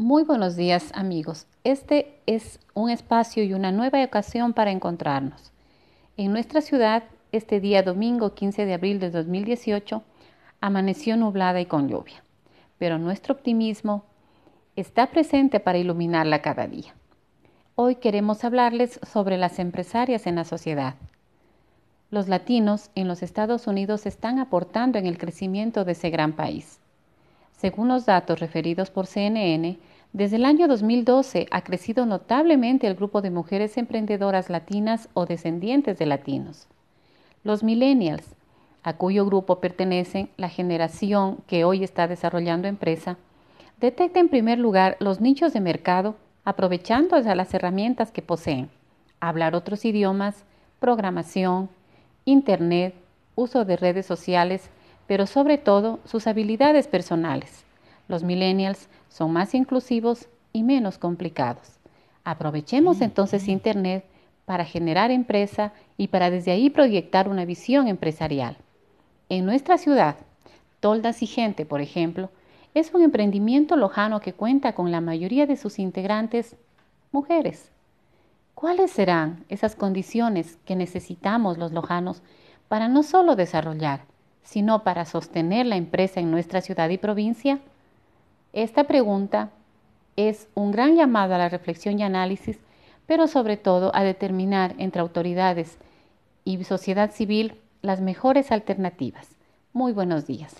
Muy buenos días amigos. Este es un espacio y una nueva ocasión para encontrarnos. En nuestra ciudad, este día domingo 15 de abril de 2018, amaneció nublada y con lluvia, pero nuestro optimismo está presente para iluminarla cada día. Hoy queremos hablarles sobre las empresarias en la sociedad. Los latinos en los Estados Unidos están aportando en el crecimiento de ese gran país. Según los datos referidos por CNN, desde el año 2012 ha crecido notablemente el grupo de mujeres emprendedoras latinas o descendientes de latinos. Los millennials, a cuyo grupo pertenecen la generación que hoy está desarrollando empresa, detecta en primer lugar los nichos de mercado aprovechando las herramientas que poseen, hablar otros idiomas, programación, internet, uso de redes sociales, pero sobre todo sus habilidades personales. Los millennials son más inclusivos y menos complicados. Aprovechemos entonces Internet para generar empresa y para desde ahí proyectar una visión empresarial. En nuestra ciudad, Toldas y Gente, por ejemplo, es un emprendimiento lojano que cuenta con la mayoría de sus integrantes mujeres. ¿Cuáles serán esas condiciones que necesitamos los lojanos para no solo desarrollar, sino para sostener la empresa en nuestra ciudad y provincia? Esta pregunta es un gran llamado a la reflexión y análisis, pero sobre todo a determinar entre autoridades y sociedad civil las mejores alternativas. Muy buenos días.